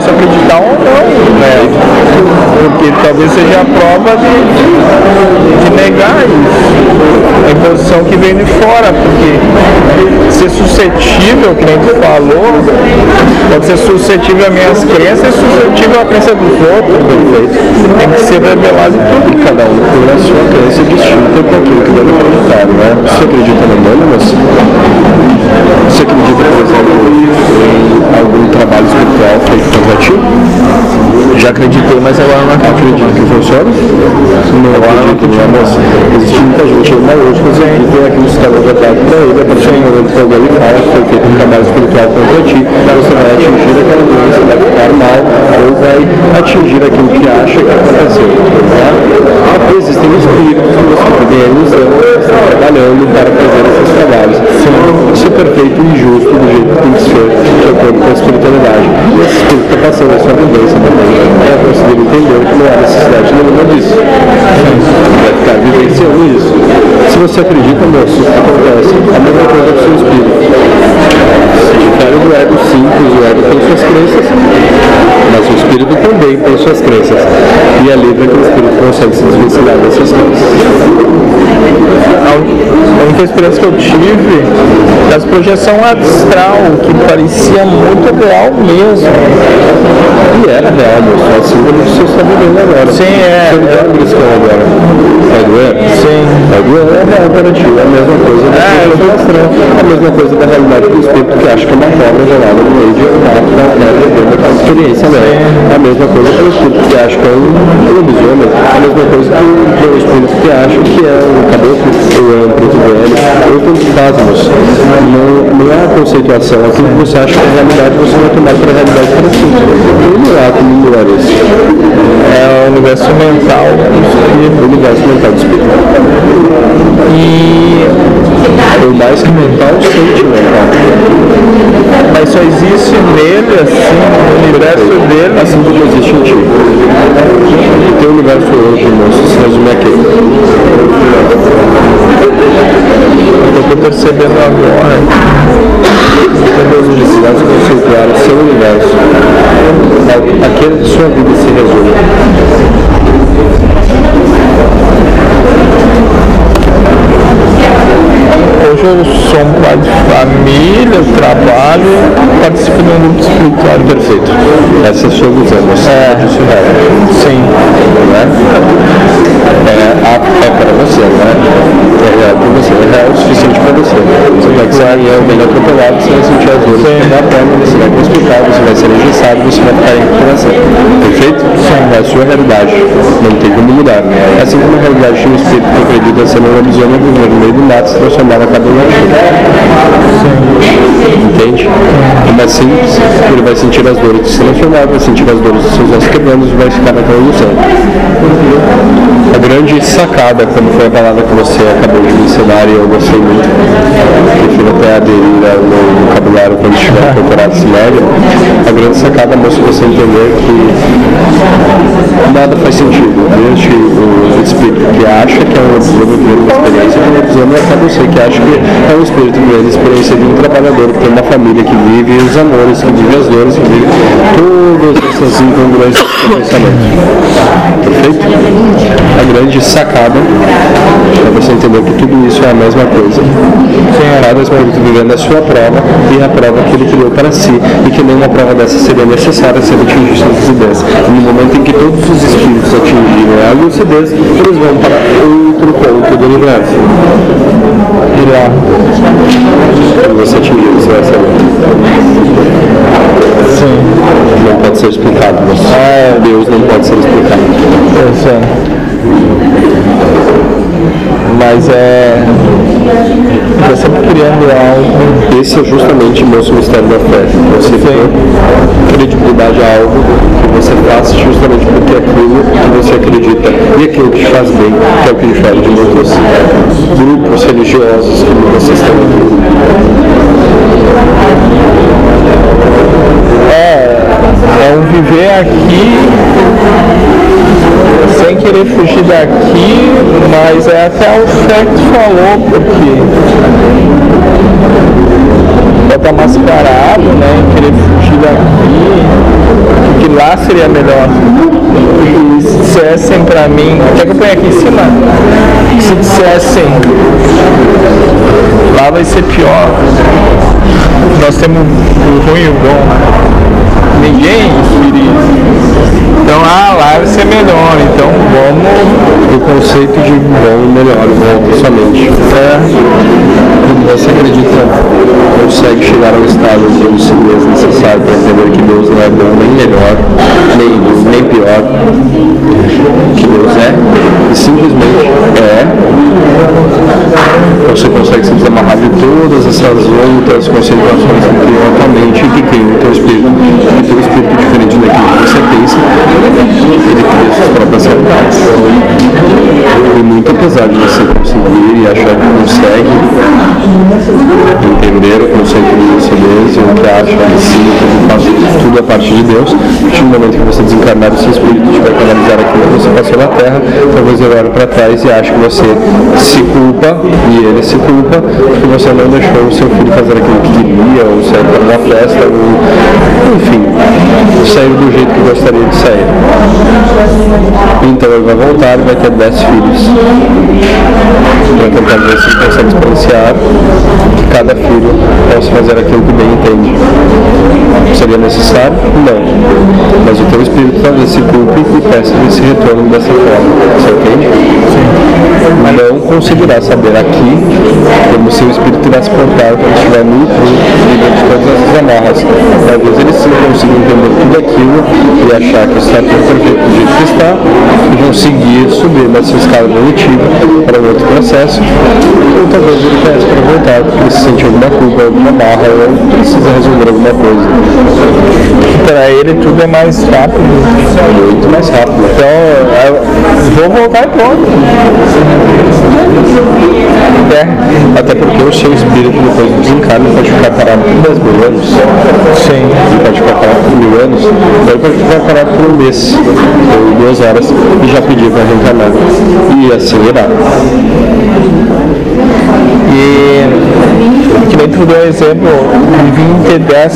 posso acreditar ou não, né? Porque talvez seja a prova de, de negar isso. A imposição que vem de fora, porque ser suscetível, que nem tu falou, pode ser suscetível às minhas crenças e suscetível à crença dos outros, perfeito. Tem que ser revelado em tudo. Cada um tem a sua crença distinta com aquilo que deve acreditar, não é? Você acredita no Anônimos? Acreditei, mas agora não acredito. Que funciona? Não Agora não acredito, moça? Existe muita gente ainda hoje que acredita aquilo que está verdade para ele, a partir do momento que lhe fala foi feito um trabalho espiritual contra ti, você vai atingir aquela doença, vai ficar mal, ou vai atingir aquilo que acha que aconteceu. Tá? Existem espíritos que você poder usando, trabalhando para fazer esses trabalhos. Você acredita, moço, o acontece? A mesma coisa do seu espírito. Se difere do ego simples, o ego tem suas crenças, mas o espírito também tem suas crenças. E é livre que o espírito consegue se desvencilhar dessas crenças. A única experiência que eu tive das projeção astral, que parecia muito real mesmo. E era real, moço, assim como você está vivendo agora. Sim, é. Você está beliscando agora. Vai doer? Sim. Vai doer, é real para ti. É a mesma coisa da É, eu projeção astral. É a mesma coisa da realidade do espírito que acha que é uma cobra gelada no meio de um mato da terra vivendo aquela experiência dela. É a mesma coisa para o espírito que acha que é um lobisomem. É a mesma coisa para o espírito que acha que é um caboclo ou é um preto velho. Ou moço. Não, não é a conceituação. Aquilo que você acha que é realidade, você vai tomar para a realidade para si. Não há como melhorar isso. É o universo mental do espírito. O universo mental do espírito. E Por mais que mental, sentimental. Mas só existe nele, assim, no universo dele. Assim como existe em ti. O teu universo hoje, moço, se resume aqui. Eu tô percebendo agora. Todas as necessidades conceituar o seu universo. Aquele que sua vida se resume. Hoje eu sou um pai de família, trabalho, participo de um grupo espiritual. Perfeito. Essa é a sua visão, você É. disso real. Sim. Né? É, é para você, né? É real para você, é real o suficiente para você. Você vai sair é bem atropelado, você vai sentir as dores Sim. da perna, você vai conspicar, você vai ser engessado, você vai ficar em recuperação. A sua realidade. Não tem como mudar. É assim como a realidade de um espírito que acredita ser um lobisomem viver no meio do mato se transformar na cabelo Entende? Mais simples, ele vai sentir as dores de se transformar, vai sentir as dores dos seus ossos quebrando e vai ficar naquela ilusão. Grande sacada, como foi a palavra que você acabou de me ensinar e eu gostei muito, prefiro até aderir ao vocabulário quando estiver incorporado esse médio, a grande sacada mostra você entender que nada faz sentido. Desde o espírito que acha que é um lobisomem vivendo uma experiência de um lobisomem até você que acha que é um espírito vivendo a experiência de um trabalhador que tem uma família que vive os amores, que vive as dores, que vive todas essas incongruências do pensamento. Perfeito? A grande sacada é você entender que tudo isso é a mesma coisa. Cada espírito vivendo a sua prova e a prova que ele criou para si e que nenhuma prova dessa seria necessária se ele atingisse a lucidez. E no momento em que todos os espíritos atingirem a lucidez, eles vão para outro ponto do universo. E lá. Quando você atingir, vai saber. Sim. Não pode ser explicado. Mas Deus não pode ser explicado. Pensando. Mas é. Algo. Esse é justamente o nosso mistério da fé. Você tem credibilidade a algo que você faz justamente porque é aquilo que você acredita e aquilo que te faz bem, que é o que difere de muitos grupos religiosos que vocês têm aqui. É. É um viver aqui sem querer fugir daqui, mas é até o certo falou, porque bota mascarado, né? Querer fugir daqui, lá seria melhor. E se dissessem pra mim, quer que eu ponha aqui em cima? Se dissessem, lá vai ser pior. Nós temos o ruim e o bom. Ninguém queria. Então, ah, lá vai ser melhor. Então, vamos. O conceito de bom e melhor volta somente. É, você acredita, consegue chegar ao estado de lucidez necessário para entender que Deus não é bom nem melhor, nem, nem pior, que Deus é, e simplesmente é, você consegue se desamarrar de todas essas outras conceituações que criam a tua mente e que criam o teu espírito. O teu espírito, diferente daquilo que você pensa, ele cria suas próprias realidades. E muito apesar de você conseguir e achar que consegue que acha que faz tudo a parte de Deus, a partir do momento que você desencarnar o seu espírito tiver que analisar aquilo que você passou na Terra, talvez ele olhe para trás e ache que você se culpa e ele se culpa porque você não deixou o seu filho fazer aquilo que queria, ou sair para uma festa, ou enfim, sair do jeito que gostaria de sair. Então ele vai voltar e vai ter 10 filhos. Para tentar ver se consegue experienciar cada filho possa fazer aquilo que bem entende. Seria necessário? Não. Mas o teu espírito talvez se culpe e peça esse retorno dessa forma. Você entende? Não conseguirá saber aqui como seu espírito irá se portar quando estiver nu, livre de todas essas amarras. Talvez ele sim consiga entender tudo aquilo e achar que está tudo perfeito do jeito que está e conseguir subir nessa escala evolutiva para um outro processo. Ou talvez ele peça para voltar porque se sente alguma culpa, alguma barra ou precisa resolver alguma coisa. pra ele tudo é mais rápido. Muito mais rápido. Então, eu vou voltar e pronto. É, Até porque o seu espírito depois do desencarne pode ficar parado por 10 mil anos. sim. Ele pode ficar parado por mil anos, ele pode ficar parado por um mês, ou duas horas, e já pedir para reencarnar. E assim irá. E que nem tu deu exemplo, de vir ter 10